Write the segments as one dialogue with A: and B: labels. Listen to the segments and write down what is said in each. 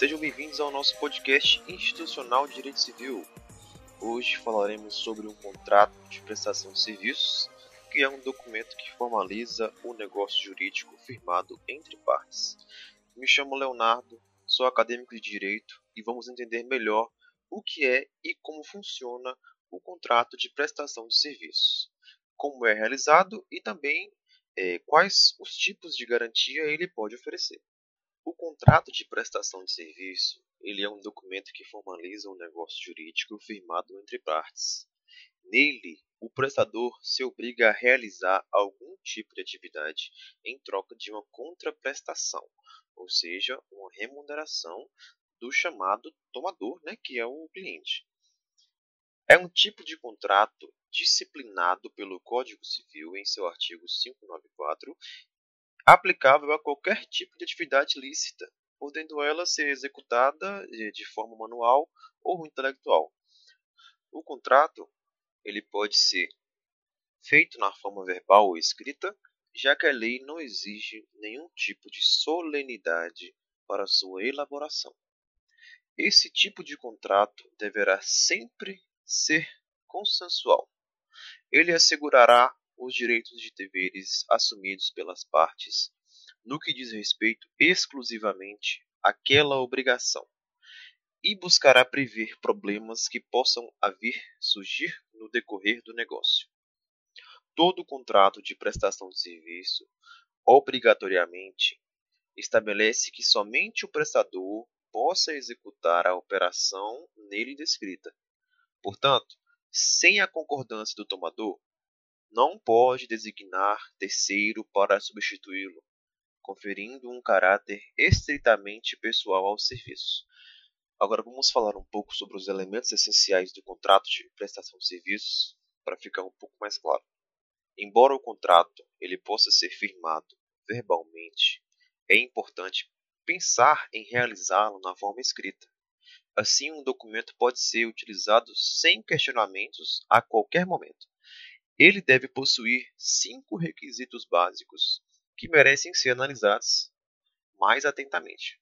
A: Sejam bem-vindos ao nosso podcast institucional de Direito Civil. Hoje falaremos sobre um contrato de prestação de serviços, que é um documento que formaliza o negócio jurídico firmado entre partes. Me chamo Leonardo, sou acadêmico de Direito e vamos entender melhor o que é e como funciona o contrato de prestação de serviços, como é realizado e também é, quais os tipos de garantia ele pode oferecer. O contrato de prestação de serviço ele é um documento que formaliza um negócio jurídico firmado entre partes. Nele, o prestador se obriga a realizar algum tipo de atividade em troca de uma contraprestação, ou seja, uma remuneração do chamado tomador, né, que é o cliente. É um tipo de contrato disciplinado pelo Código Civil em seu artigo 594 aplicável a qualquer tipo de atividade lícita, podendo ela ser executada de forma manual ou intelectual. O contrato ele pode ser feito na forma verbal ou escrita, já que a lei não exige nenhum tipo de solenidade para sua elaboração. Esse tipo de contrato deverá sempre ser consensual. Ele assegurará os direitos e deveres assumidos pelas partes no que diz respeito exclusivamente àquela obrigação e buscará prever problemas que possam vir surgir no decorrer do negócio. Todo contrato de prestação de serviço, obrigatoriamente, estabelece que somente o prestador possa executar a operação nele descrita. Portanto, sem a concordância do tomador, não pode designar terceiro para substituí-lo, conferindo um caráter estritamente pessoal ao serviço. Agora vamos falar um pouco sobre os elementos essenciais do contrato de prestação de serviços para ficar um pouco mais claro. Embora o contrato ele possa ser firmado verbalmente, é importante pensar em realizá-lo na forma escrita. Assim, um documento pode ser utilizado sem questionamentos a qualquer momento. Ele deve possuir cinco requisitos básicos que merecem ser analisados mais atentamente.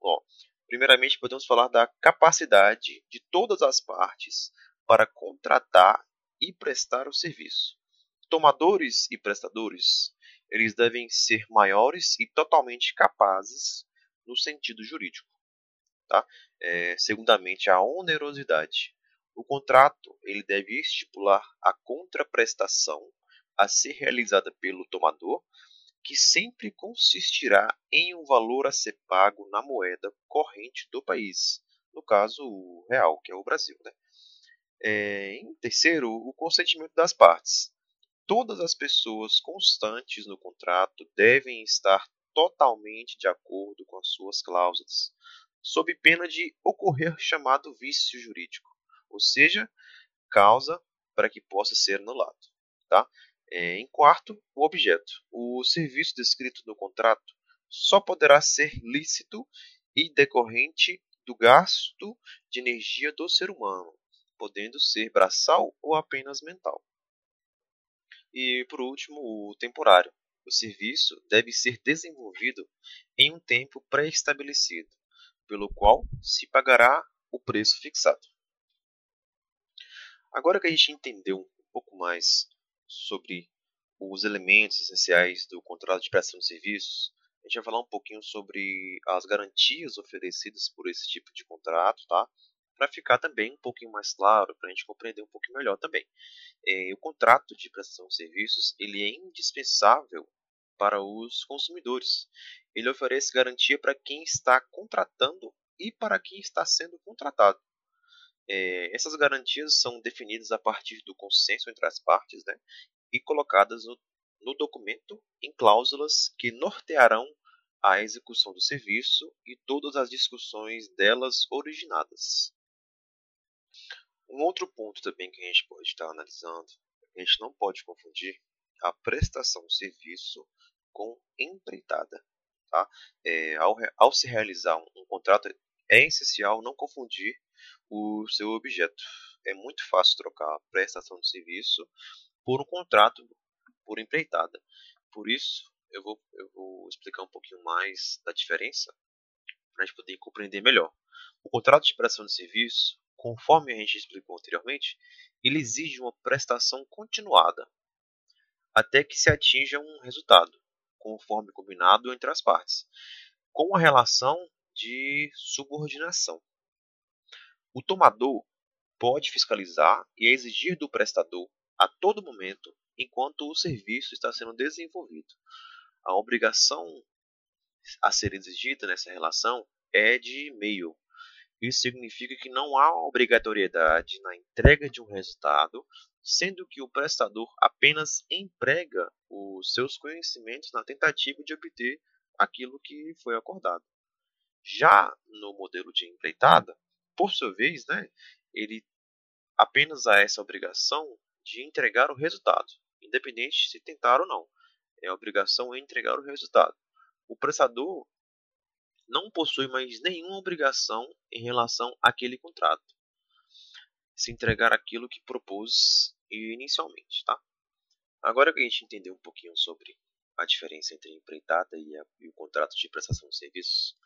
A: Bom, primeiramente, podemos falar da capacidade de todas as partes para contratar e prestar o serviço. Tomadores e prestadores, eles devem ser maiores e totalmente capazes no sentido jurídico. Tá? É, segundamente, a onerosidade. O contrato ele deve estipular a contraprestação a ser realizada pelo tomador, que sempre consistirá em um valor a ser pago na moeda corrente do país, no caso o real, que é o Brasil. Né? É, em terceiro, o consentimento das partes. Todas as pessoas constantes no contrato devem estar totalmente de acordo com as suas cláusulas, sob pena de ocorrer chamado vício jurídico ou seja, causa para que possa ser anulado. Tá? É, em quarto, o objeto. O serviço descrito no contrato só poderá ser lícito e decorrente do gasto de energia do ser humano, podendo ser braçal ou apenas mental. E por último, o temporário. O serviço deve ser desenvolvido em um tempo pré-estabelecido, pelo qual se pagará o preço fixado. Agora que a gente entendeu um pouco mais sobre os elementos essenciais do contrato de prestação de serviços, a gente vai falar um pouquinho sobre as garantias oferecidas por esse tipo de contrato, tá? Para ficar também um pouquinho mais claro, para a gente compreender um pouquinho melhor também. É, o contrato de prestação de serviços ele é indispensável para os consumidores. Ele oferece garantia para quem está contratando e para quem está sendo contratado. É, essas garantias são definidas a partir do consenso entre as partes né, e colocadas no, no documento em cláusulas que nortearão a execução do serviço e todas as discussões delas originadas. Um outro ponto também que a gente pode estar analisando, a gente não pode confundir a prestação de serviço com empreitada. Tá? É, ao, ao, se realizar um, um contrato, é essencial não confundir o seu objeto. É muito fácil trocar a prestação de serviço por um contrato por empreitada. Por isso, eu vou, eu vou explicar um pouquinho mais da diferença para a gente poder compreender melhor. O contrato de prestação de serviço, conforme a gente explicou anteriormente, ele exige uma prestação continuada até que se atinja um resultado, conforme combinado entre as partes, com a relação de subordinação. O tomador pode fiscalizar e exigir do prestador a todo momento enquanto o serviço está sendo desenvolvido. A obrigação a ser exigida nessa relação é de meio. Isso significa que não há obrigatoriedade na entrega de um resultado, sendo que o prestador apenas emprega os seus conhecimentos na tentativa de obter aquilo que foi acordado. Já no modelo de empreitada, por sua vez, né, ele apenas há essa obrigação de entregar o resultado, independente se tentar ou não. É a obrigação em entregar o resultado. O prestador não possui mais nenhuma obrigação em relação àquele contrato. Se entregar aquilo que propôs inicialmente, tá? Agora que a gente entendeu um pouquinho sobre a diferença entre empreitada e, a, e o contrato de prestação de serviços,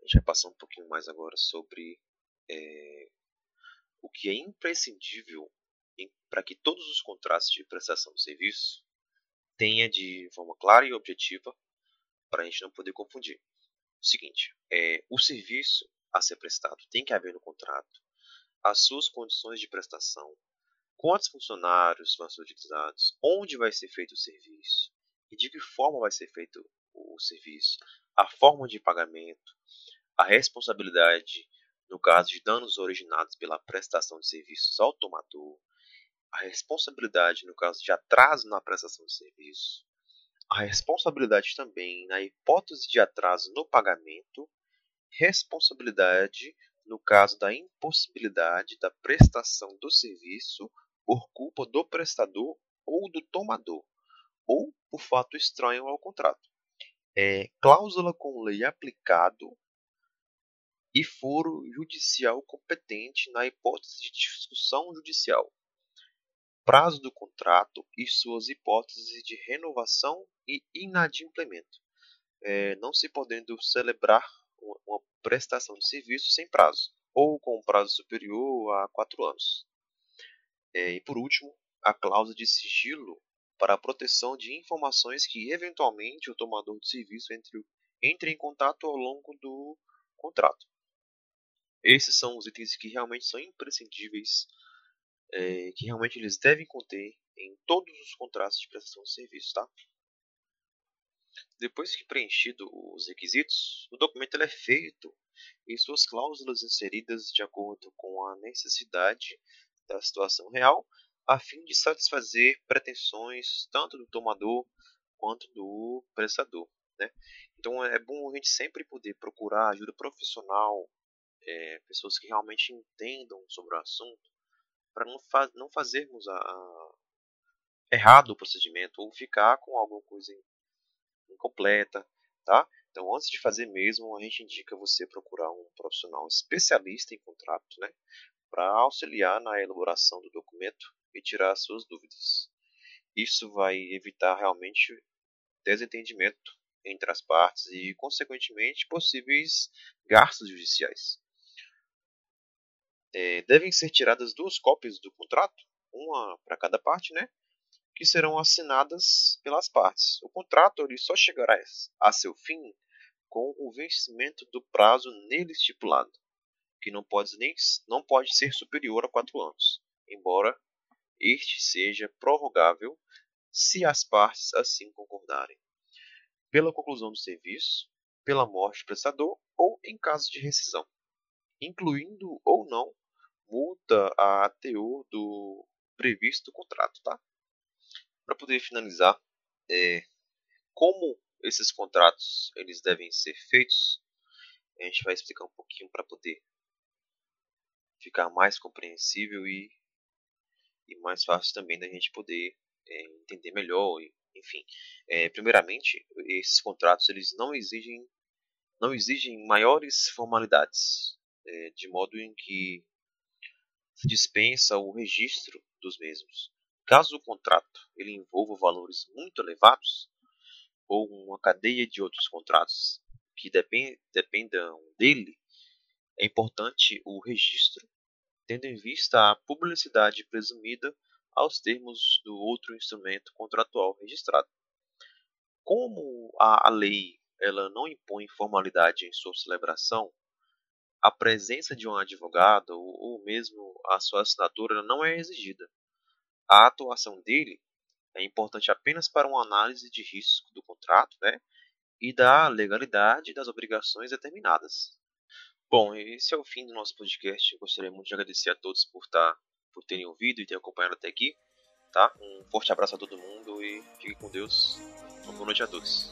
A: a gente vai passar um pouquinho mais agora sobre é, o que é imprescindível para que todos os contratos de prestação de serviço tenha de forma clara e objetiva para a gente não poder confundir. O seguinte, é, o serviço a ser prestado tem que haver no contrato as suas condições de prestação, quantos funcionários vão ser utilizados, onde vai ser feito o serviço e de que forma vai ser feito o serviço, a forma de pagamento, a responsabilidade no caso de danos originados pela prestação de serviços ao tomador, a responsabilidade no caso de atraso na prestação de serviço, a responsabilidade também na hipótese de atraso no pagamento, responsabilidade no caso da impossibilidade da prestação do serviço por culpa do prestador ou do tomador, ou por fato estranho ao contrato. É, cláusula com lei aplicado e foro judicial competente na hipótese de discussão judicial. Prazo do contrato e suas hipóteses de renovação e inadimplemento, é, não se podendo celebrar uma, prestação de serviço sem prazo, ou com prazo superior a quatro anos. É, e por último, a cláusula de sigilo para a proteção de informações que eventualmente o tomador de serviço entre, entre em contato ao longo do contrato. Esses são os itens que realmente são imprescindíveis, é, que realmente eles devem conter em todos os contratos de prestação de serviço, tá? Depois que preenchido os requisitos, o documento é feito e suas cláusulas inseridas de acordo com a necessidade da situação real, a fim de satisfazer pretensões tanto do tomador quanto do prestador. Né? Então é bom a gente sempre poder procurar ajuda profissional é, pessoas que realmente entendam sobre o assunto, para não, não fazermos a, a errado o procedimento ou ficar com alguma coisa incompleta, tá? Então, antes de fazer mesmo, a gente indica você procurar um profissional especialista em contrato, né, para auxiliar na elaboração do documento e tirar as suas dúvidas. Isso vai evitar realmente desentendimento entre as partes e, consequentemente, possíveis gastos judiciais é, devem ser tiradas duas cópias do contrato, uma para cada parte, né? Que serão assinadas pelas partes. O contrato ele só chegará a seu fim com o vencimento do prazo nele estipulado, que não pode, nem, não pode ser superior a quatro anos, embora este seja prorrogável se as partes assim concordarem, pela conclusão do serviço, pela morte do prestador ou em caso de rescisão, incluindo ou não multa a teor do previsto contrato, tá? Para poder finalizar, é, como esses contratos eles devem ser feitos, a gente vai explicar um pouquinho para poder ficar mais compreensível e, e mais fácil também da gente poder é, entender melhor, e, enfim. É, primeiramente, esses contratos eles não exigem não exigem maiores formalidades, é, de modo em que dispensa o registro dos mesmos. Caso o contrato ele envolva valores muito elevados ou uma cadeia de outros contratos que dependam dele, é importante o registro, tendo em vista a publicidade presumida aos termos do outro instrumento contratual registrado. Como a, lei ela não impõe formalidade em sua celebração, a presença de um advogado ou mesmo a sua assinatura não é exigida. A atuação dele é importante apenas para uma análise de risco do contrato né, e da legalidade das obrigações determinadas. Bom, esse é o fim do nosso podcast. Eu gostaria muito de agradecer a todos por, estar, por terem ouvido e ter acompanhado até aqui. Tá? Um forte abraço a todo mundo e fique com Deus. Uma boa noite a todos.